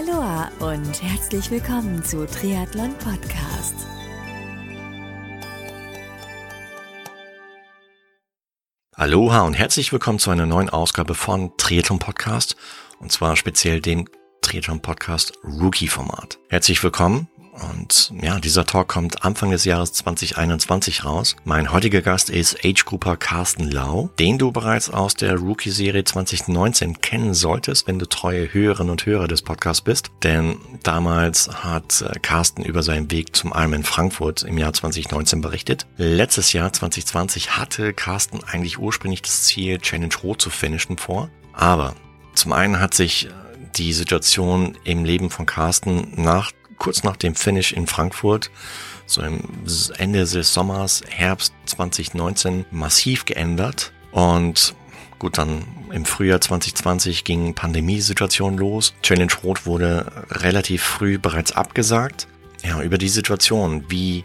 Aloha und herzlich willkommen zu Triathlon Podcast. Aloha und herzlich willkommen zu einer neuen Ausgabe von Triathlon Podcast und zwar speziell dem Triathlon Podcast Rookie Format. Herzlich willkommen und ja, dieser Talk kommt Anfang des Jahres 2021 raus. Mein heutiger Gast ist Age-Grouper Carsten Lau, den du bereits aus der Rookie-Serie 2019 kennen solltest, wenn du treue Hörerinnen und Hörer des Podcasts bist. Denn damals hat äh, Carsten über seinen Weg zum Ironman Frankfurt im Jahr 2019 berichtet. Letztes Jahr 2020 hatte Carsten eigentlich ursprünglich das Ziel, Challenge Rot zu finishen vor. Aber zum einen hat sich äh, die Situation im Leben von Carsten nach kurz nach dem Finish in Frankfurt, so im Ende des Sommers, Herbst 2019, massiv geändert. Und gut, dann im Frühjahr 2020 ging Pandemiesituation los. Challenge Rot wurde relativ früh bereits abgesagt. Ja, über die Situation, wie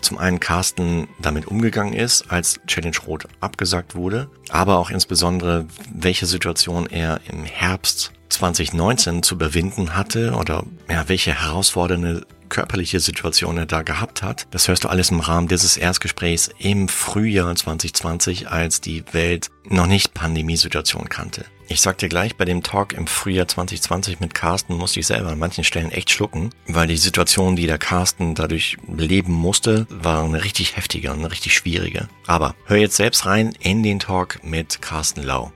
zum einen Carsten damit umgegangen ist, als Challenge Rot abgesagt wurde, aber auch insbesondere, welche Situation er im Herbst 2019 zu überwinden hatte oder ja, welche herausfordernde körperliche Situation er da gehabt hat. Das hörst du alles im Rahmen dieses Erstgesprächs im Frühjahr 2020, als die Welt noch nicht Pandemiesituation kannte. Ich sag dir gleich, bei dem Talk im Frühjahr 2020 mit Carsten musste ich selber an manchen Stellen echt schlucken, weil die Situation, die der Carsten dadurch leben musste, war eine richtig heftige und eine richtig schwierige. Aber hör jetzt selbst rein in den Talk mit Carsten Lau.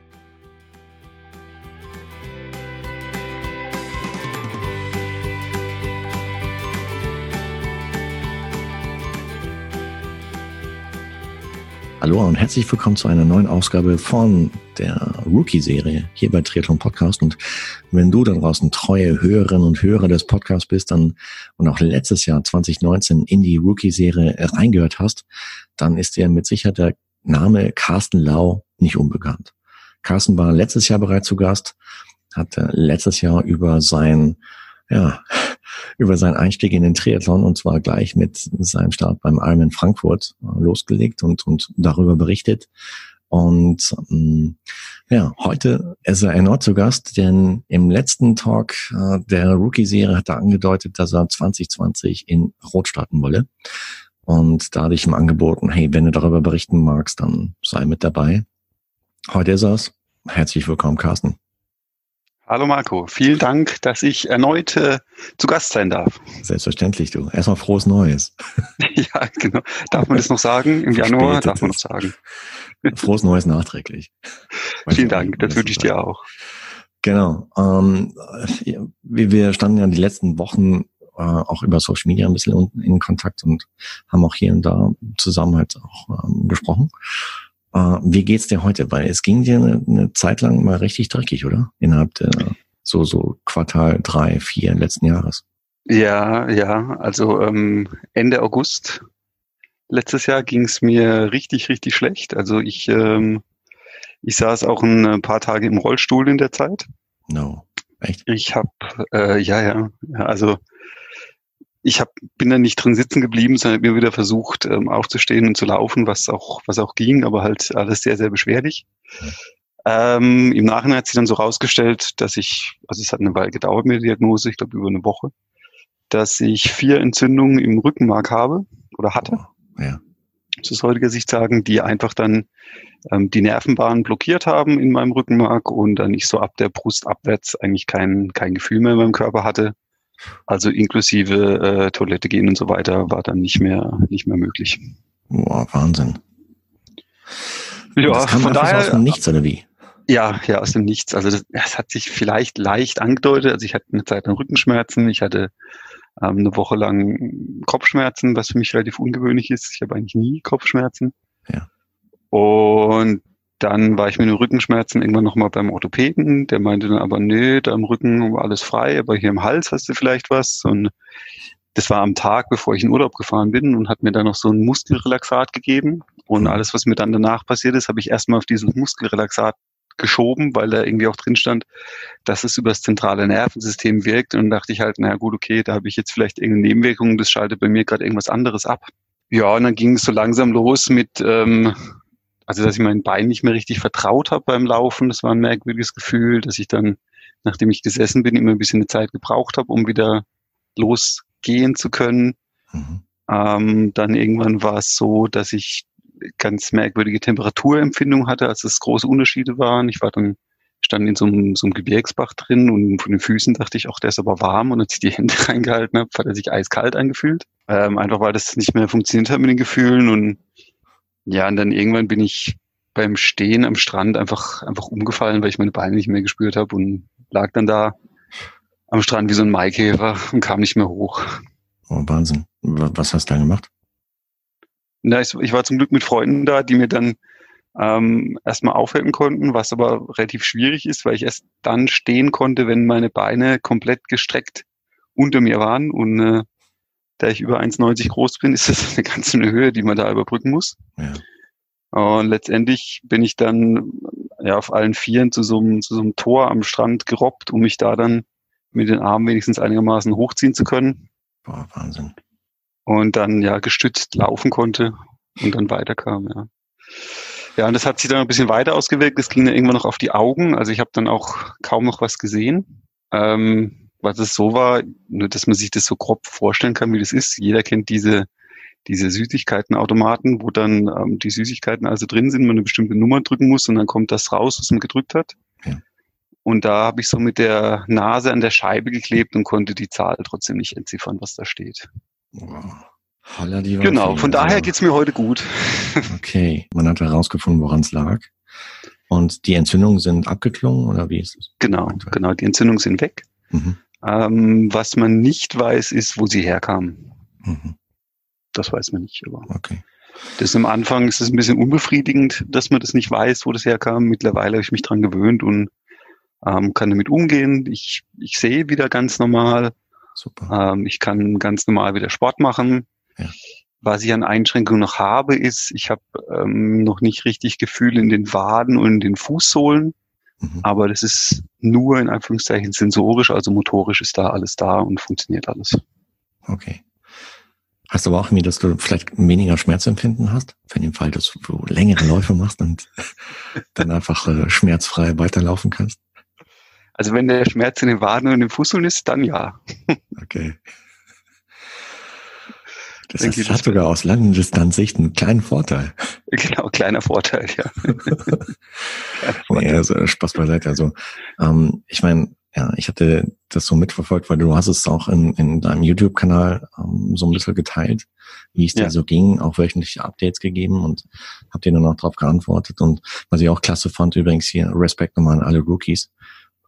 Hallo und herzlich willkommen zu einer neuen Ausgabe von der Rookie-Serie hier bei Triathlon Podcast. Und wenn du da draußen treue Hörerinnen und Hörer des Podcasts bist dann und auch letztes Jahr 2019 in die Rookie-Serie reingehört hast, dann ist dir mit Sicherheit der Name Carsten Lau nicht unbekannt. Carsten war letztes Jahr bereits zu Gast, hat letztes Jahr über sein ja, über seinen Einstieg in den Triathlon und zwar gleich mit seinem Start beim Ironman Frankfurt äh, losgelegt und, und darüber berichtet. Und ähm, ja, heute ist er erneut zu Gast, denn im letzten Talk äh, der Rookie-Serie hat er angedeutet, dass er 2020 in Rot starten wolle. Und da hatte ich ihm angeboten, hey, wenn du darüber berichten magst, dann sei mit dabei. Heute ist er's. Herzlich willkommen, Carsten. Hallo Marco, vielen Dank, dass ich erneut äh, zu Gast sein darf. Selbstverständlich, du. Erstmal frohes Neues. ja, genau. Darf man das noch sagen? Im Januar darf man noch sagen. Frohes Neues nachträglich. vielen Dank, das wünsche ich dir auch. Genau. Ähm, wir standen ja die letzten Wochen äh, auch über Social Media ein bisschen in Kontakt und haben auch hier und da zusammen halt auch ähm, gesprochen. Uh, wie geht's dir heute? Weil es ging dir eine, eine, Zeit lang mal richtig dreckig, oder? Innerhalb der so so Quartal drei, vier letzten Jahres. Ja, ja. Also ähm, Ende August letztes Jahr ging's mir richtig, richtig schlecht. Also ich ähm, ich saß auch ein paar Tage im Rollstuhl in der Zeit. No, echt? Ich habe äh, ja, ja. Also ich hab, bin da nicht drin sitzen geblieben, sondern mir wieder versucht, ähm, aufzustehen und zu laufen, was auch, was auch ging, aber halt alles sehr, sehr beschwerlich. Ähm, Im Nachhinein hat sich dann so rausgestellt, dass ich, also es hat eine Weile gedauert mit der Diagnose, ich glaube über eine Woche, dass ich vier Entzündungen im Rückenmark habe oder hatte. Oh, ja. Aus heutiger Sicht sagen, die einfach dann ähm, die Nervenbahnen blockiert haben in meinem Rückenmark und dann ich so ab der Brust abwärts eigentlich kein, kein Gefühl mehr in meinem Körper hatte also inklusive äh, Toilette gehen und so weiter war dann nicht mehr nicht mehr möglich. Boah, Wahnsinn. Ja, das kam von daher aus dem Nichts oder wie? Ja, ja, aus dem Nichts. Also das, das hat sich vielleicht leicht angedeutet. Also ich hatte eine Zeit lang Rückenschmerzen, ich hatte ähm, eine Woche lang Kopfschmerzen, was für mich relativ ungewöhnlich ist. Ich habe eigentlich nie Kopfschmerzen. Ja. Und dann war ich mit den Rückenschmerzen irgendwann nochmal beim Orthopäden. Der meinte dann aber, nö, da im Rücken war alles frei, aber hier im Hals hast du vielleicht was. Und das war am Tag, bevor ich in Urlaub gefahren bin und hat mir dann noch so ein Muskelrelaxat gegeben. Und mhm. alles, was mir dann danach passiert ist, habe ich erstmal auf dieses Muskelrelaxat geschoben, weil da irgendwie auch drin stand, dass es über das zentrale Nervensystem wirkt. Und dachte ich halt, naja gut, okay, da habe ich jetzt vielleicht irgendeine Nebenwirkung, das schaltet bei mir gerade irgendwas anderes ab. Ja, und dann ging es so langsam los mit ähm, also dass ich mein Bein nicht mehr richtig vertraut habe beim Laufen. Das war ein merkwürdiges Gefühl, dass ich dann nachdem ich gesessen bin, immer ein bisschen eine Zeit gebraucht habe, um wieder losgehen zu können. Mhm. Ähm, dann irgendwann war es so, dass ich ganz merkwürdige Temperaturempfindung hatte, als es große Unterschiede waren. Ich war dann stand in so einem, so einem Gebirgsbach drin und von den Füßen dachte ich, auch der ist aber warm und als ich die Hände reingehalten habe, hat er sich eiskalt angefühlt. Ähm, einfach weil das nicht mehr funktioniert hat mit den Gefühlen und ja, und dann irgendwann bin ich beim Stehen am Strand einfach, einfach umgefallen, weil ich meine Beine nicht mehr gespürt habe und lag dann da am Strand wie so ein Maikäfer und kam nicht mehr hoch. Oh, Wahnsinn. Was hast du da gemacht? Na, ich, ich war zum Glück mit Freunden da, die mir dann ähm, erstmal aufhelfen konnten, was aber relativ schwierig ist, weil ich erst dann stehen konnte, wenn meine Beine komplett gestreckt unter mir waren. Und äh, da ich über 1,90 groß bin, ist das eine ganze Höhe, die man da überbrücken muss. Ja. Und letztendlich bin ich dann ja auf allen Vieren zu so, einem, zu so einem Tor am Strand gerobbt, um mich da dann mit den Armen wenigstens einigermaßen hochziehen zu können. Boah, Wahnsinn. Und dann ja gestützt laufen konnte und dann weiterkam, ja. Ja, und das hat sich dann ein bisschen weiter ausgewirkt. Das ging dann irgendwann noch auf die Augen. Also ich habe dann auch kaum noch was gesehen. Ähm, was es so war, nur dass man sich das so grob vorstellen kann, wie das ist. Jeder kennt diese, diese Süßigkeitenautomaten, wo dann ähm, die Süßigkeiten also drin sind, man eine bestimmte Nummer drücken muss und dann kommt das raus, was man gedrückt hat. Ja. Und da habe ich so mit der Nase an der Scheibe geklebt und konnte die Zahl trotzdem nicht entziffern, was da steht. Wow. Holla die genau, von daher also, geht's mir heute gut. Okay, man hat herausgefunden, woran es lag. Und die Entzündungen sind abgeklungen oder wie ist es? Genau, genau, die Entzündungen sind weg. Mhm. Ähm, was man nicht weiß, ist, wo sie herkamen. Mhm. Das weiß man nicht. Aber okay. Das am Anfang ist es ein bisschen unbefriedigend, dass man das nicht weiß, wo das herkam. Mittlerweile habe ich mich dran gewöhnt und ähm, kann damit umgehen. Ich, ich sehe wieder ganz normal. Super. Ähm, ich kann ganz normal wieder Sport machen. Ja. Was ich an Einschränkungen noch habe, ist, ich habe ähm, noch nicht richtig Gefühl in den Waden und in den Fußsohlen. Mhm. Aber das ist nur in Anführungszeichen sensorisch, also motorisch ist da alles da und funktioniert alles. Okay. Hast du aber auch irgendwie, dass du vielleicht weniger Schmerzempfinden hast, für den Fall, dass du längere Läufe machst und dann einfach äh, schmerzfrei weiterlaufen kannst? Also wenn der Schmerz in den Waden und in den Fußsohlen ist, dann ja. Okay. Das, ist, das hat sogar aus langen Distanzsicht einen kleinen Vorteil. Genau, kleiner Vorteil, ja. Vorteil. ja also Spaß beiseite. Also ähm, ich meine, ja, ich hatte das so mitverfolgt, weil du hast es auch in, in deinem YouTube-Kanal ähm, so ein bisschen geteilt, wie es ja. dir so ging, auch wöchentliche Updates gegeben und hab dir dann auch darauf geantwortet. Und was ich auch klasse fand, übrigens hier Respekt nochmal an alle Rookies,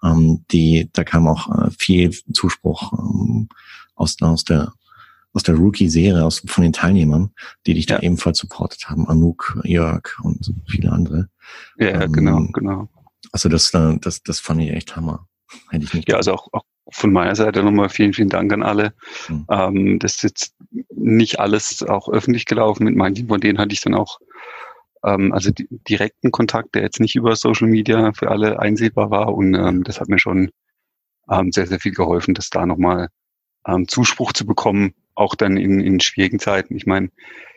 ähm, die, da kam auch äh, viel Zuspruch ähm, aus, aus der aus der Rookie-Serie, aus von den Teilnehmern, die dich ja. da ebenfalls supportet haben, Anouk, Jörg und viele andere. Ja, ähm, genau, genau. Also das, äh, das, das fand ich echt Hammer. Hätte ich nicht. Ja, also auch, auch von meiner Seite nochmal vielen, vielen Dank an alle. Mhm. Ähm, das ist jetzt nicht alles auch öffentlich gelaufen. Mit manchen von denen hatte ich dann auch ähm, also die, direkten Kontakt, der jetzt nicht über Social Media für alle einsehbar war. Und ähm, das hat mir schon ähm, sehr, sehr viel geholfen, das da nochmal ähm, Zuspruch zu bekommen, auch dann in, in schwierigen Zeiten. Ich meine,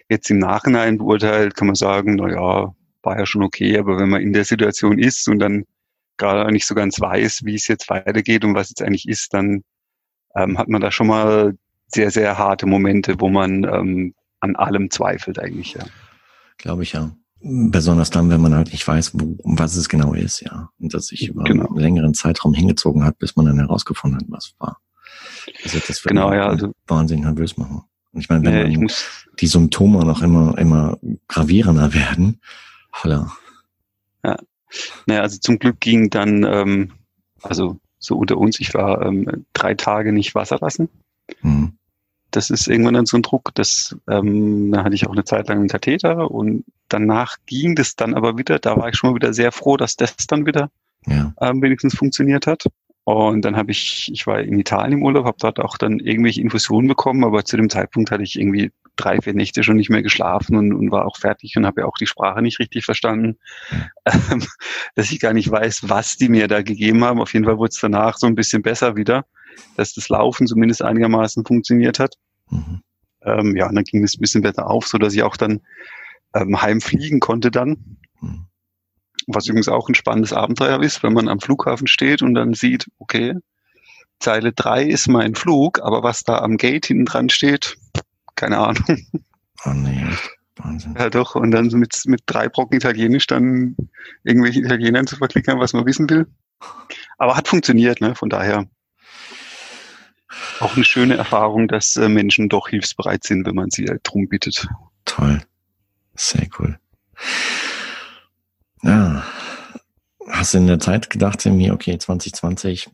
jetzt im Nachhinein beurteilt kann man sagen, na ja, war ja schon okay, aber wenn man in der Situation ist und dann gerade nicht so ganz weiß, wie es jetzt weitergeht und was jetzt eigentlich ist, dann ähm, hat man da schon mal sehr, sehr harte Momente, wo man ähm, an allem zweifelt eigentlich, ja. Glaube ich ja. Besonders dann, wenn man halt nicht weiß, wo, was es genau ist, ja. Und dass sich über genau. einen längeren Zeitraum hingezogen hat, bis man dann herausgefunden hat, was war. Also das wird genau, ja, also, Wahnsinn nervös machen. Und ich meine, wenn äh, muss, die Symptome noch immer, immer gravierender werden, holla. Ja. Naja, also zum Glück ging dann, ähm, also so unter uns, ich war ähm, drei Tage nicht Wasser lassen. Mhm. Das ist irgendwann dann so ein Druck, das, ähm, da hatte ich auch eine Zeit lang einen Katheter und danach ging das dann aber wieder. Da war ich schon mal wieder sehr froh, dass das dann wieder ja. ähm, wenigstens funktioniert hat. Und dann habe ich, ich war in Italien im Urlaub, habe dort auch dann irgendwelche Infusionen bekommen, aber zu dem Zeitpunkt hatte ich irgendwie drei, vier Nächte schon nicht mehr geschlafen und, und war auch fertig und habe ja auch die Sprache nicht richtig verstanden, ähm, dass ich gar nicht weiß, was die mir da gegeben haben. Auf jeden Fall wurde es danach so ein bisschen besser wieder, dass das Laufen zumindest einigermaßen funktioniert hat. Mhm. Ähm, ja, und dann ging es ein bisschen besser auf, so dass ich auch dann ähm, heimfliegen konnte dann. Mhm. Was übrigens auch ein spannendes Abenteuer ist, wenn man am Flughafen steht und dann sieht, okay, Zeile 3 ist mein Flug, aber was da am Gate hinten dran steht, keine Ahnung. Oh nee, Wahnsinn. Ja doch, und dann mit, mit drei Brocken Italienisch dann irgendwelche Italienern zu verklickern, was man wissen will. Aber hat funktioniert, ne? Von daher auch eine schöne Erfahrung, dass äh, Menschen doch hilfsbereit sind, wenn man sie halt drum bittet. Toll. Sehr cool. Ja. Hast du in der Zeit gedacht, irgendwie, okay, 2020,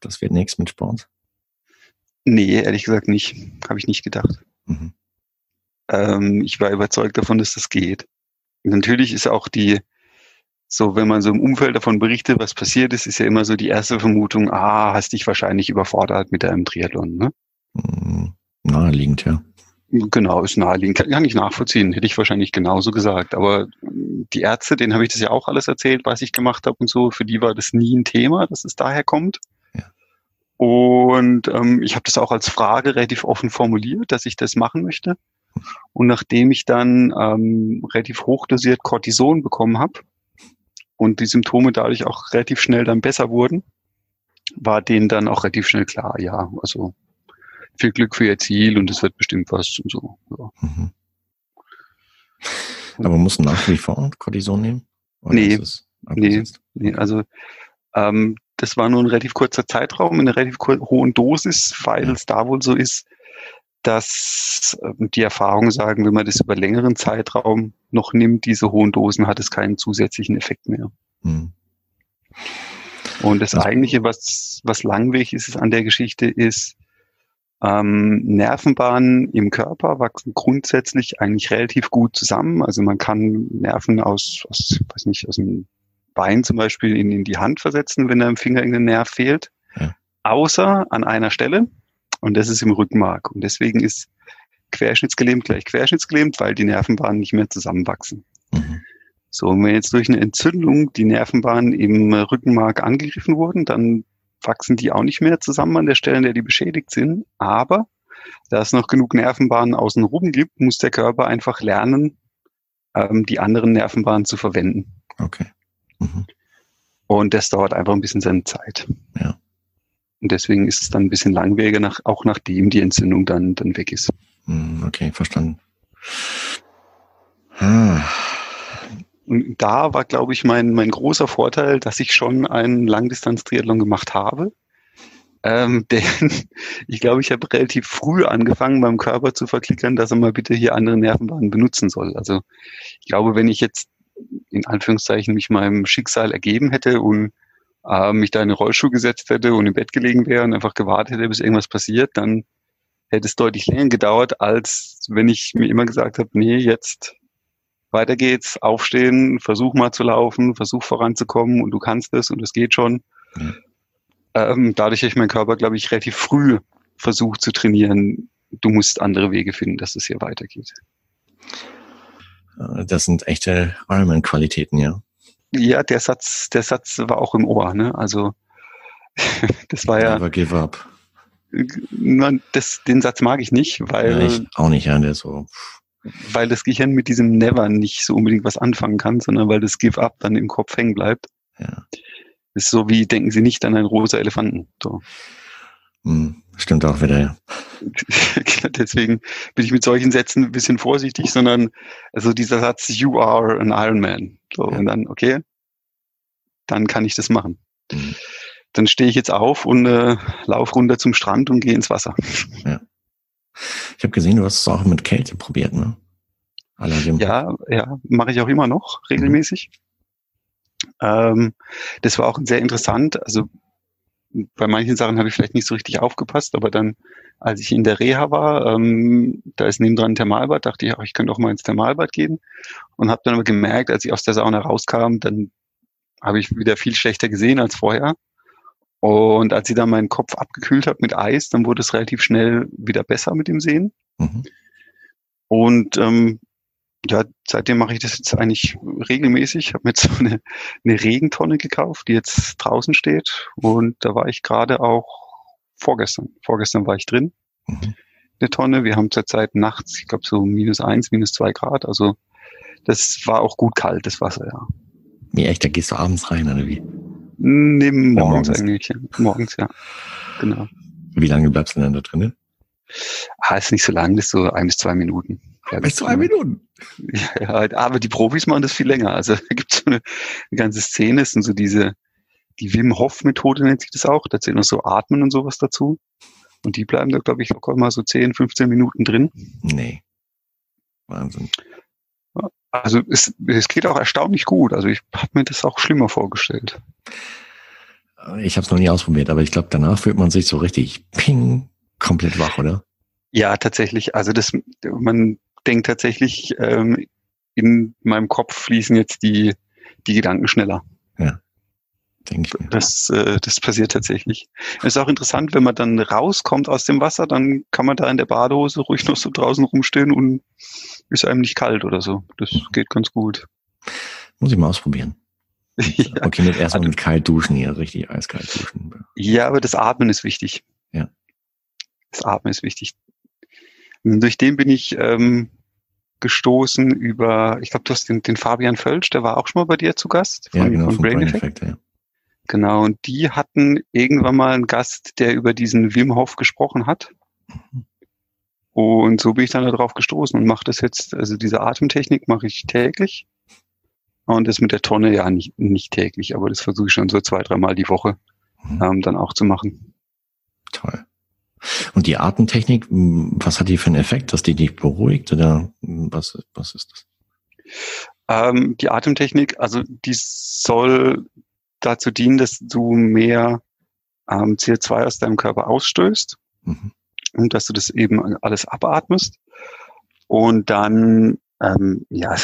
das wird nichts mit Sport? Nee, ehrlich gesagt nicht. Habe ich nicht gedacht. Mhm. Ähm, ich war überzeugt davon, dass das geht. natürlich ist auch die, so wenn man so im Umfeld davon berichtet, was passiert ist, ist ja immer so die erste Vermutung, ah, hast dich wahrscheinlich überfordert mit deinem Triathlon, ne? Mhm. Naheliegend, ja. Genau, ist naheliegend. Kann, kann ich nachvollziehen, hätte ich wahrscheinlich genauso gesagt. Aber die Ärzte, denen habe ich das ja auch alles erzählt, was ich gemacht habe und so. Für die war das nie ein Thema, dass es daher kommt. Ja. Und ähm, ich habe das auch als Frage relativ offen formuliert, dass ich das machen möchte. Und nachdem ich dann ähm, relativ hochdosiert Cortison bekommen habe und die Symptome dadurch auch relativ schnell dann besser wurden, war denen dann auch relativ schnell klar, ja, also viel Glück für ihr Ziel und es wird bestimmt was und so. Ja. Mhm. Aber muss nach wie vor Cortison nehmen? Oder nee, nee, nee, also ähm, das war nur ein relativ kurzer Zeitraum, in einer relativ hohen Dosis, weil ja. es da wohl so ist, dass ähm, die Erfahrungen sagen, wenn man das über längeren Zeitraum noch nimmt, diese hohen Dosen, hat es keinen zusätzlichen Effekt mehr. Mhm. Und das also, eigentliche, was, was langweg ist an der Geschichte, ist, ähm, Nervenbahnen im Körper wachsen grundsätzlich eigentlich relativ gut zusammen. Also man kann Nerven aus, aus weiß nicht, aus dem Bein zum Beispiel in, in die Hand versetzen, wenn da im Finger irgendein Nerv fehlt. Ja. Außer an einer Stelle. Und das ist im Rückenmark. Und deswegen ist querschnittsgelähmt gleich querschnittsgelähmt, weil die Nervenbahnen nicht mehr zusammenwachsen. Mhm. So, und wenn jetzt durch eine Entzündung die Nervenbahnen im Rückenmark angegriffen wurden, dann wachsen die auch nicht mehr zusammen an der Stelle, an der die beschädigt sind. Aber da es noch genug Nervenbahnen außenrum gibt, muss der Körper einfach lernen, ähm, die anderen Nervenbahnen zu verwenden. Okay. Mhm. Und das dauert einfach ein bisschen seine Zeit. Ja. Und deswegen ist es dann ein bisschen langwieriger, nach, auch nachdem die Entzündung dann, dann weg ist. Mhm, okay, verstanden. Ah. Und da war, glaube ich, mein, mein großer Vorteil, dass ich schon einen Langdistanz-Triathlon gemacht habe. Ähm, denn ich glaube, ich habe relativ früh angefangen, beim Körper zu verklickern, dass er mal bitte hier andere Nervenbahnen benutzen soll. Also ich glaube, wenn ich jetzt in Anführungszeichen mich meinem Schicksal ergeben hätte und äh, mich da in den Rollstuhl gesetzt hätte und im Bett gelegen wäre und einfach gewartet hätte, bis irgendwas passiert, dann hätte es deutlich länger gedauert, als wenn ich mir immer gesagt habe, nee, jetzt weiter geht's, aufstehen, versuch mal zu laufen, versuch voranzukommen und du kannst es und es geht schon. Mhm. Ähm, dadurch habe ich meinen Körper, glaube ich, relativ früh versucht zu trainieren. Du musst andere Wege finden, dass es hier weitergeht. Äh, das sind echte Ironman-Qualitäten, ja. Ja, der Satz, der Satz war auch im Ohr, ne? Also das war ja. Never give up. Das, den Satz mag ich nicht, weil. Ja, ich auch nicht, ja, der so. Weil das Gehirn mit diesem Never nicht so unbedingt was anfangen kann, sondern weil das Give up dann im Kopf hängen bleibt. Ja. Ist so wie denken Sie nicht an einen rosa Elefanten. So. Hm, stimmt auch wieder, ja. Deswegen bin ich mit solchen Sätzen ein bisschen vorsichtig, sondern also dieser Satz, you are an Iron Man. So, ja. und dann, okay, dann kann ich das machen. Mhm. Dann stehe ich jetzt auf und äh, laufe runter zum Strand und gehe ins Wasser. Ja. Ich habe gesehen, du hast es auch mit Kälte probiert, ne? Allerdings. Ja, ja, mache ich auch immer noch regelmäßig. Mhm. Ähm, das war auch sehr interessant. Also bei manchen Sachen habe ich vielleicht nicht so richtig aufgepasst, aber dann, als ich in der Reha war, ähm, da ist nebendran ein Thermalbad, dachte ich, ach, ich könnte auch mal ins Thermalbad gehen und habe dann aber gemerkt, als ich aus der Sauna rauskam, dann habe ich wieder viel schlechter gesehen als vorher. Und als ich dann meinen Kopf abgekühlt habe mit Eis, dann wurde es relativ schnell wieder besser mit dem Sehen. Mhm. Und ähm, ja, seitdem mache ich das jetzt eigentlich regelmäßig. Ich habe mir jetzt so eine, eine Regentonne gekauft, die jetzt draußen steht. Und da war ich gerade auch vorgestern. Vorgestern war ich drin. Mhm. Eine Tonne. Wir haben zurzeit nachts, ich glaube so minus eins, minus zwei Grad. Also das war auch gut kalt, das Wasser, ja. Wie echt, da gehst du abends rein, oder wie? Nee, morgens, morgens. eigentlich. Ja. Morgens, ja. Genau. Wie lange bleibst du denn da drinnen? Ah, ist nicht so lang, das ist so ein bis zwei Minuten. Ja, Bis zwei Minuten. Ja, ja, aber die Profis machen das viel länger. Also da gibt es so eine, eine ganze Szene, es sind so diese, die Wim Hof Methode nennt sich das auch. Da zählt noch so Atmen und sowas dazu. Und die bleiben da, glaube ich, locker mal so 10, 15 Minuten drin. Nee. Wahnsinn. Also es, es geht auch erstaunlich gut. Also ich habe mir das auch schlimmer vorgestellt. Ich habe es noch nie ausprobiert, aber ich glaube, danach fühlt man sich so richtig ping, komplett wach, oder? Ja, tatsächlich. Also das, man denkt tatsächlich, ähm, in meinem Kopf fließen jetzt die, die Gedanken schneller. Denke ich mir. Das, äh, das passiert tatsächlich. Es ist auch interessant, wenn man dann rauskommt aus dem Wasser, dann kann man da in der Badehose ruhig noch so draußen rumstehen und ist einem nicht kalt oder so. Das geht ganz gut. Muss ich mal ausprobieren. ja. Okay, mit erstmal mit kalt duschen hier, richtig eiskalt duschen. ja, aber das Atmen ist wichtig. Ja. Das Atmen ist wichtig. Und durch den bin ich ähm, gestoßen über, ich glaube, du hast den, den Fabian Völsch, der war auch schon mal bei dir zu Gast Ja, genau, von vom Brain Brain Effect. Effect, ja. Genau, und die hatten irgendwann mal einen Gast, der über diesen Wim Hof gesprochen hat. Und so bin ich dann darauf gestoßen und mache das jetzt, also diese Atemtechnik mache ich täglich. Und das mit der Tonne ja nicht, nicht täglich, aber das versuche ich schon so zwei, dreimal die Woche Mhm. ähm, dann auch zu machen. Toll. Und die Atemtechnik, was hat die für einen Effekt, dass die dich beruhigt oder was, was ist das? Ähm, die Atemtechnik, also die soll dazu dienen, dass du mehr ähm, CO2 aus deinem Körper ausstößt. Mhm. und dass du das eben alles abatmest. Und dann, ähm, ja,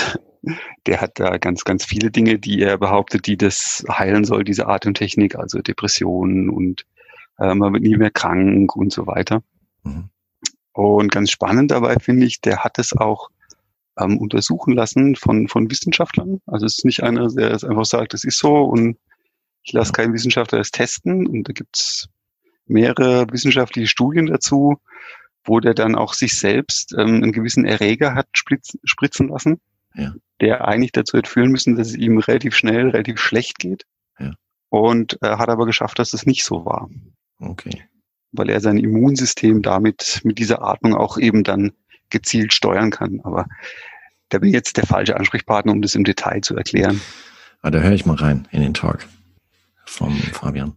der hat da ganz, ganz viele Dinge, die er behauptet, die das heilen soll, diese Atemtechnik, also Depressionen und äh, man wird nie mehr krank und so weiter. Mhm. Und ganz spannend dabei finde ich, der hat es auch ähm, untersuchen lassen von, von Wissenschaftlern. Also es ist nicht einer, der es einfach sagt, das ist so und ich lasse keinen Wissenschaftler das testen. Und da gibt's mehrere wissenschaftliche Studien dazu, wo der dann auch sich selbst ähm, einen gewissen Erreger hat spritzen, spritzen lassen, Ja. der eigentlich dazu hätte führen müssen, dass es ihm relativ schnell, relativ schlecht geht. Ja. Und äh, hat aber geschafft, dass es nicht so war Okay. weil er sein Immunsystem damit mit dieser Atmung auch eben dann gezielt steuern kann. Aber da bin ich jetzt der falsche Ansprechpartner, um das im Detail zu erklären. Ah, da höre ich mal rein in den Talk vom Fabian.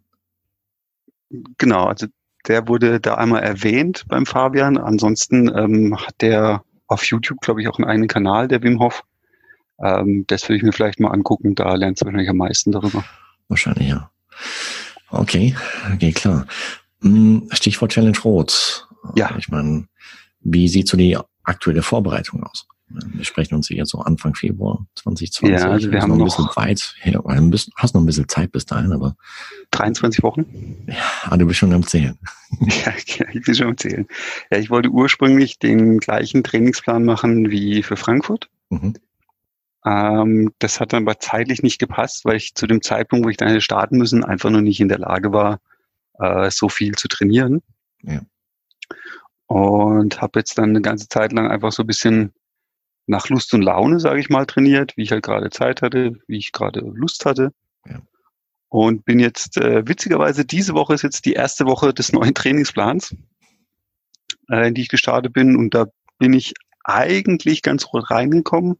Genau, also der wurde da einmal erwähnt beim Fabian. Ansonsten ähm, hat der auf YouTube, glaube ich, auch einen eigenen Kanal, der Wim Hof. Ähm, das würde ich mir vielleicht mal angucken. Da lernst du wahrscheinlich am meisten darüber. Wahrscheinlich, ja. Okay, okay, klar. Hm, Stichwort Challenge Rot. Ja. Ich meine, wie sieht so die aktuelle Vorbereitung aus? Wir sprechen uns hier jetzt so Anfang Februar 2020. Ja, also wir haben noch ein noch- bisschen weit her. Du bist- hast noch ein bisschen Zeit bis dahin, aber 23 Wochen. ah, du bist schon am Zählen. Ja, ja, ich will schon erzählen. Ja, ich wollte ursprünglich den gleichen Trainingsplan machen wie für Frankfurt. Mhm. Ähm, das hat dann aber zeitlich nicht gepasst, weil ich zu dem Zeitpunkt, wo ich dann hätte starten müssen, einfach noch nicht in der Lage war, äh, so viel zu trainieren. Ja. Und habe jetzt dann eine ganze Zeit lang einfach so ein bisschen nach Lust und Laune, sage ich mal, trainiert, wie ich halt gerade Zeit hatte, wie ich gerade Lust hatte. Ja. Und bin jetzt, äh, witzigerweise, diese Woche ist jetzt die erste Woche des neuen Trainingsplans, äh, in die ich gestartet bin. Und da bin ich eigentlich ganz gut reingekommen.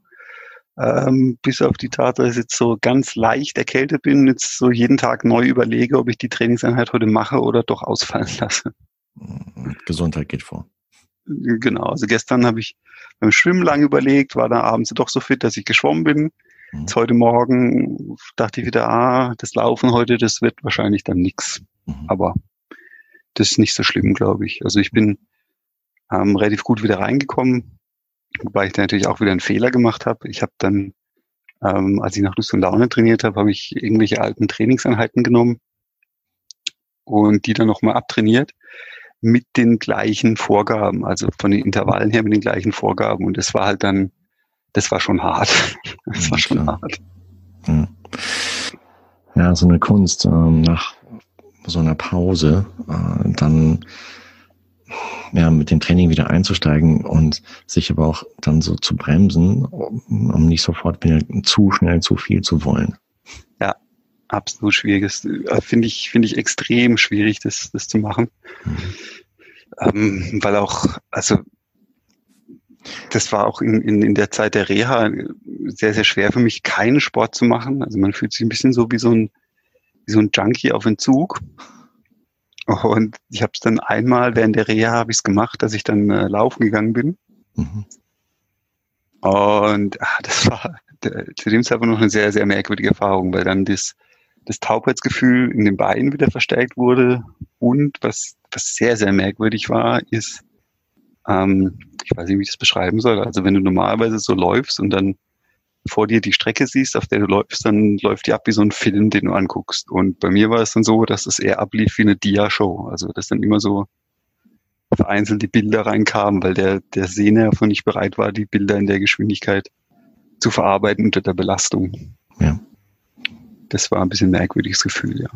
Ähm, bis auf die Tatsache, dass ich jetzt so ganz leicht erkältet bin, jetzt so jeden Tag neu überlege, ob ich die Trainingseinheit heute mache oder doch ausfallen lasse. Gesundheit geht vor. Genau, also gestern habe ich beim Schwimmen lang überlegt, war da abends doch so fit, dass ich geschwommen bin. Mhm. Jetzt heute Morgen dachte ich wieder, ah, das Laufen heute, das wird wahrscheinlich dann nix. Mhm. Aber das ist nicht so schlimm, glaube ich. Also ich bin ähm, relativ gut wieder reingekommen, wobei ich da natürlich auch wieder einen Fehler gemacht habe. Ich habe dann, ähm, als ich nach Lust und Laune trainiert habe, habe ich irgendwelche alten Trainingseinheiten genommen und die dann nochmal abtrainiert mit den gleichen Vorgaben, also von den Intervallen her mit den gleichen Vorgaben. Und das war halt dann, das war schon hart. Das Ja, war schon klar. hart. Ja. ja, so eine Kunst ähm, nach so einer Pause äh, dann ja mit dem Training wieder einzusteigen und sich aber auch dann so zu bremsen, um um nicht sofort wieder zu schnell zu viel zu wollen. Absolut schwierig. Das äh, finde ich, finde ich extrem schwierig, das, das zu machen. Mhm. Ähm, weil auch, also das war auch in, in, in der Zeit der Reha sehr, sehr schwer für mich, keinen Sport zu machen. Also man fühlt sich ein bisschen so wie so ein, wie so ein Junkie auf Entzug. Und ich habe es dann einmal während der Reha habe ich es gemacht, dass ich dann äh, laufen gegangen bin. Mhm. Und ach, das war zu dem Zeitpunkt noch eine sehr, sehr merkwürdige Erfahrung, weil dann das, das Taubheitsgefühl in den Beinen wieder verstärkt wurde. Und was, was sehr, sehr merkwürdig war, ist, ähm, ich weiß nicht, wie ich das beschreiben soll. Also wenn du normalerweise so läufst und dann vor dir die Strecke siehst, auf der du läufst, dann läuft die ab wie so ein Film, den du anguckst. Und bei mir war es dann so, dass es eher ablief wie eine Dia-Show. Also dass dann immer so vereinzelt die Bilder reinkamen, weil der, der Sehnerv nicht bereit war, die Bilder in der Geschwindigkeit zu verarbeiten unter der Belastung. Ja. Das war ein bisschen ein merkwürdiges Gefühl, ja.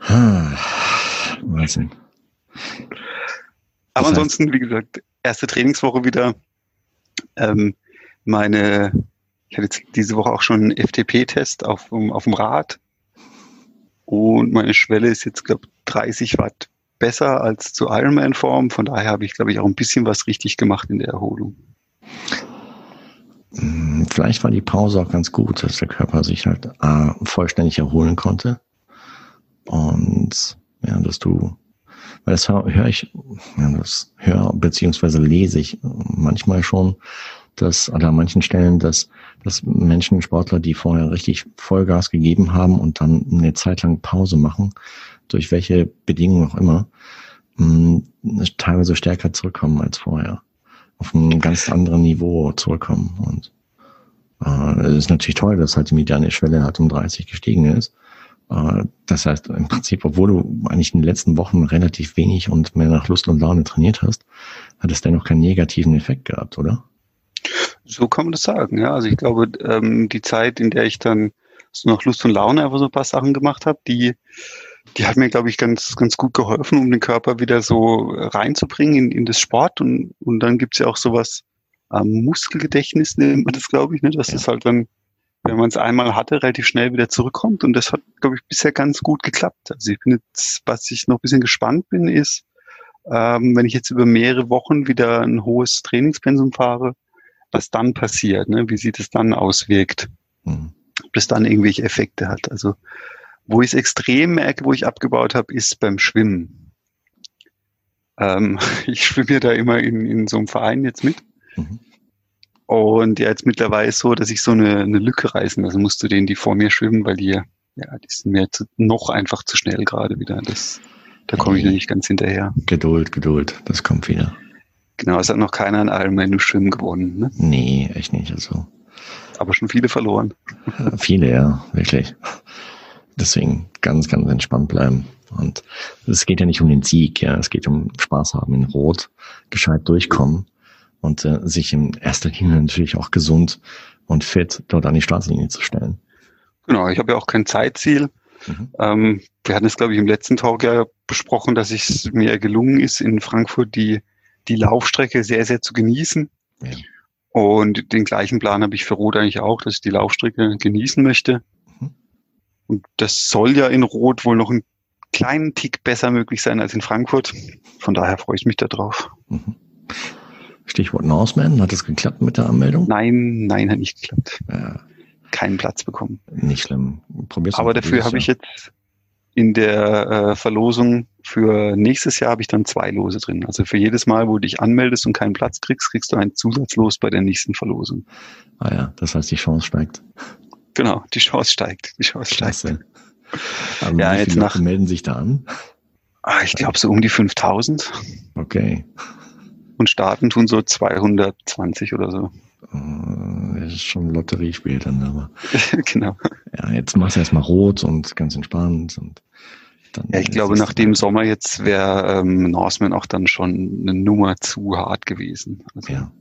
Ah, Wahnsinn. Aber ansonsten, wie gesagt, erste Trainingswoche wieder. Ähm, meine, ich hatte jetzt diese Woche auch schon einen FTP-Test auf, auf dem Rad. Und meine Schwelle ist jetzt, glaube 30 Watt besser als zu Ironman-Form. Von daher habe ich, glaube ich, auch ein bisschen was richtig gemacht in der Erholung. Hm, vielleicht war die Pause auch ganz gut, dass der Körper sich halt A, vollständig erholen konnte. Und ja, dass du weil das höre ich, ja, das höre beziehungsweise lese ich manchmal schon, dass oder an manchen Stellen, dass, dass Menschen, Sportler, die vorher richtig Vollgas gegeben haben und dann eine Zeit lang Pause machen, durch welche Bedingungen auch immer, mh, hm, teilweise stärker zurückkommen als vorher. Auf einem ganz anderen Niveau zurückkommen. Und äh, es ist natürlich toll, dass halt die mediane Schwelle halt um 30 gestiegen ist. Äh, das heißt, im Prinzip, obwohl du eigentlich in den letzten Wochen relativ wenig und mehr nach Lust und Laune trainiert hast, hat es dennoch keinen negativen Effekt gehabt, oder? So kann man das sagen, ja. Also ich glaube, ähm, die Zeit, in der ich dann so nach Lust und Laune einfach so ein paar Sachen gemacht habe, die, die hat mir, glaube ich, ganz, ganz gut geholfen, um den Körper wieder so reinzubringen in, in das Sport. Und, und dann gibt's ja auch sowas, ähm, Muskelgedächtnis nennt man das, glaube ich, ne? dass das halt dann wenn man es einmal hatte, relativ schnell wieder zurückkommt. Und das hat, glaube ich, bisher ganz gut geklappt. Also ich bin jetzt, was ich noch ein bisschen gespannt bin, ist, ähm, wenn ich jetzt über mehrere Wochen wieder ein hohes Trainingspensum fahre, was dann passiert, ne? wie sich das dann auswirkt. Mhm. Ob das dann irgendwelche Effekte hat. Also wo ich es extrem merke, wo ich abgebaut habe, ist beim Schwimmen. Ähm, ich schwimme ja da immer in, in so einem Verein jetzt mit. Mhm. Und ja, jetzt mittlerweile ist so, dass ich so eine, eine Lücke reißen Also musst du denen, die vor mir schwimmen, weil die, ja, die sind mir jetzt noch einfach zu schnell gerade wieder. Das, da komme ich nicht ganz hinterher. Geduld, Geduld, das kommt wieder. Genau, es hat noch keiner in Ironman Schwimmen gewonnen, ne? Nee, echt nicht, also. Aber schon viele verloren. viele, ja, wirklich. Deswegen ganz, ganz entspannt bleiben. Und es geht ja nicht um den Sieg, ja, es geht um Spaß haben in Rot, gescheit durchkommen und äh, sich in erster Linie natürlich auch gesund und fit dort an die Startlinie zu stellen. Genau, ich habe ja auch kein Zeitziel. Mhm. Ähm, wir hatten es, glaube ich, im letzten Talk ja besprochen, dass es mir gelungen ist, in Frankfurt die, die Laufstrecke sehr, sehr zu genießen. Ja. Und den gleichen Plan habe ich für Rot eigentlich auch, dass ich die Laufstrecke genießen möchte. Und das soll ja in Rot wohl noch einen kleinen Tick besser möglich sein als in Frankfurt. Von daher freue ich mich darauf. Mhm. Stichwort Norseman, hat das geklappt mit der Anmeldung? Nein, nein, hat nicht geklappt. Ja. Keinen Platz bekommen. Nicht schlimm. Probier's Aber dafür habe ich jetzt in der äh, Verlosung für nächstes Jahr habe ich dann zwei Lose drin. Also für jedes Mal, wo du dich anmeldest und keinen Platz kriegst, kriegst du ein Zusatzlos bei der nächsten Verlosung. Ah ja, das heißt, die Chance steigt. Genau, die Chance steigt. Die Chance steigt. Aber ja, jetzt nach melden sich da an? Ah, ich glaube so um die 5000. Okay und starten tun so 220 oder so. Äh, das ist schon ein Lotteriespiel dann, aber. genau. Ja, jetzt machst du erstmal rot und ganz entspannt und dann. Ja, ich glaube, nach dem Sommer jetzt wäre ähm, Norseman auch dann schon eine Nummer zu hart gewesen. Also, ja.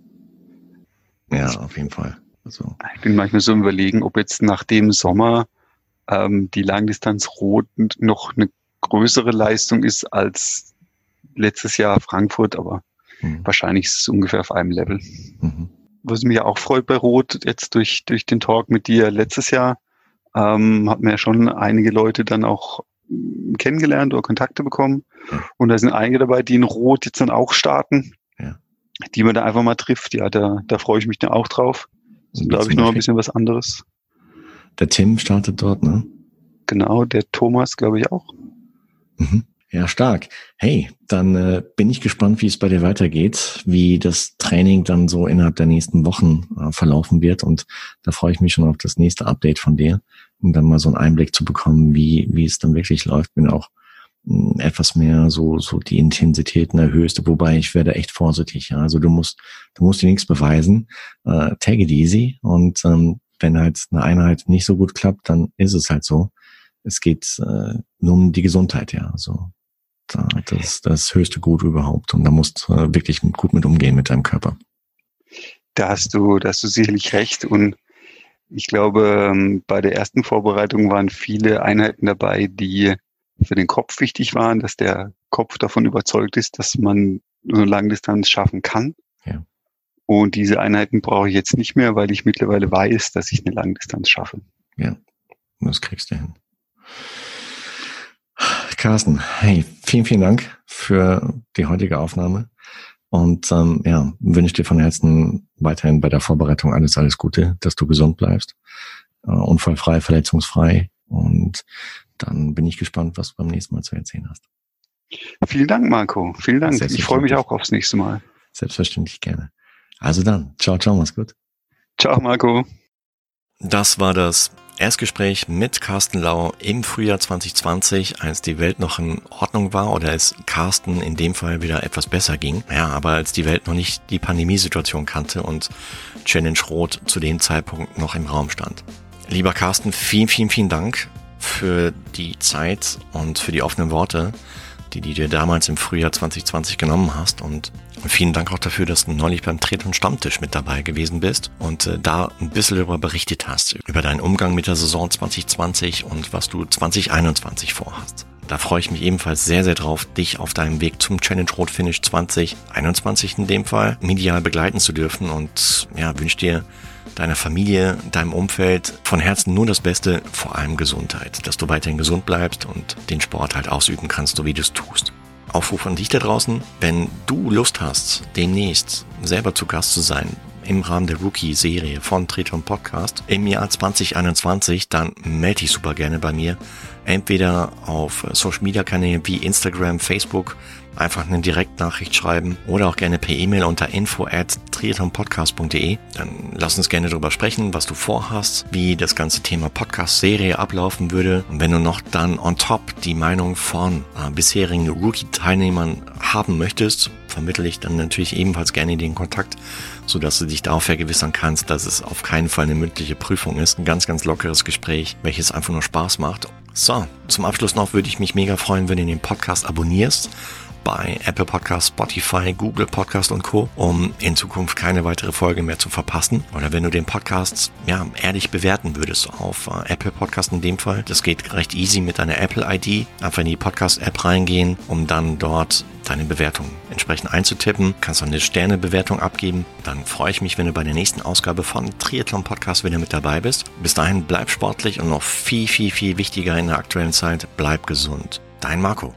Ja, auf jeden Fall. Also. Ich bin manchmal so überlegen, ob jetzt nach dem Sommer ähm, die Langdistanz Rot noch eine größere Leistung ist als letztes Jahr Frankfurt, aber Mhm. Wahrscheinlich ist es ungefähr auf einem Level. Mhm. Was mich auch freut bei Rot, jetzt durch, durch den Talk mit dir letztes Jahr, ähm, hat mir ja schon einige Leute dann auch kennengelernt oder Kontakte bekommen. Ja. Und da sind einige dabei, die in Rot jetzt dann auch starten, ja. die man da einfach mal trifft. Ja, da, da freue ich mich dann auch drauf. Das ist, glaube ich, noch ein bisschen was anderes. Der Tim startet dort, ne? Genau, der Thomas, glaube ich, auch. Mhm. Ja, stark. Hey, dann äh, bin ich gespannt, wie es bei dir weitergeht, wie das Training dann so innerhalb der nächsten Wochen äh, verlaufen wird. Und da freue ich mich schon auf das nächste Update von dir, um dann mal so einen Einblick zu bekommen, wie, wie es dann wirklich läuft. Bin auch etwas mehr so, so die Intensitäten erhöhst, wobei ich werde echt vorsichtig. Ja. Also du musst, du musst dir nichts beweisen. Äh, take it easy. Und ähm, wenn halt eine Einheit nicht so gut klappt, dann ist es halt so. Es geht äh, nur um die Gesundheit, ja. Also das, das höchste Gut überhaupt. Und da musst du wirklich gut mit umgehen mit deinem Körper. Da hast du, da hast du sicherlich recht. Und ich glaube, ähm, bei der ersten Vorbereitung waren viele Einheiten dabei, die für den Kopf wichtig waren, dass der Kopf davon überzeugt ist, dass man so eine Langdistanz schaffen kann. Ja. Und diese Einheiten brauche ich jetzt nicht mehr, weil ich mittlerweile weiß, dass ich eine Langdistanz schaffe. Ja, das kriegst du hin. Carsten, hey, vielen, vielen Dank für die heutige Aufnahme. Und ähm, ja, wünsche dir von Herzen weiterhin bei der Vorbereitung alles, alles Gute, dass du gesund bleibst, äh, unfallfrei, verletzungsfrei. Und dann bin ich gespannt, was du beim nächsten Mal zu erzählen hast. Vielen Dank, Marco. Vielen Dank. Ich freue mich auch aufs nächste Mal. Selbstverständlich gerne. Also dann, ciao, ciao, mach's gut. Ciao, Marco. Das war das Erstgespräch mit Carsten Lau im Frühjahr 2020, als die Welt noch in Ordnung war oder es Carsten in dem Fall wieder etwas besser ging. Ja, aber als die Welt noch nicht die Pandemiesituation kannte und Challenge Rot zu dem Zeitpunkt noch im Raum stand. Lieber Carsten, vielen, vielen, vielen Dank für die Zeit und für die offenen Worte die, die dir damals im Frühjahr 2020 genommen hast. Und vielen Dank auch dafür, dass du neulich beim Tret- und Stammtisch mit dabei gewesen bist und äh, da ein bisschen darüber berichtet hast, über deinen Umgang mit der Saison 2020 und was du 2021 vorhast. Da freue ich mich ebenfalls sehr, sehr drauf, dich auf deinem Weg zum Challenge Rot Finish 2021 in dem Fall medial begleiten zu dürfen und ja, wünsche dir deiner Familie, deinem Umfeld von Herzen nur das Beste, vor allem Gesundheit, dass du weiterhin gesund bleibst und den Sport halt ausüben kannst, so wie du es tust. Aufruf an dich da draußen, wenn du Lust hast, demnächst selber zu Gast zu sein im Rahmen der Rookie-Serie von Triton Podcast im Jahr 2021, dann melde dich super gerne bei mir. Entweder auf Social-Media-Kanälen wie Instagram, Facebook, einfach eine Direktnachricht schreiben oder auch gerne per E-Mail unter info at triathlonpodcast.de. Dann lass uns gerne darüber sprechen, was du vorhast, wie das ganze Thema Podcast-Serie ablaufen würde. Und wenn du noch dann on top die Meinung von äh, bisherigen Rookie-Teilnehmern haben möchtest, vermittle ich dann natürlich ebenfalls gerne den Kontakt, sodass du dich darauf vergewissern kannst, dass es auf keinen Fall eine mündliche Prüfung ist. Ein ganz, ganz lockeres Gespräch, welches einfach nur Spaß macht. So, zum Abschluss noch würde ich mich mega freuen, wenn du den Podcast abonnierst bei Apple Podcast, Spotify, Google Podcast und Co., um in Zukunft keine weitere Folge mehr zu verpassen. Oder wenn du den Podcast ja ehrlich bewerten würdest auf äh, Apple Podcast in dem Fall. Das geht recht easy mit deiner Apple ID. Einfach in die Podcast App reingehen, um dann dort deine Bewertung entsprechend einzutippen. Kannst auch eine Sternebewertung abgeben. Dann freue ich mich, wenn du bei der nächsten Ausgabe von Triathlon Podcast wieder mit dabei bist. Bis dahin bleib sportlich und noch viel, viel, viel wichtiger in der aktuellen Zeit, bleib gesund. Dein Marco.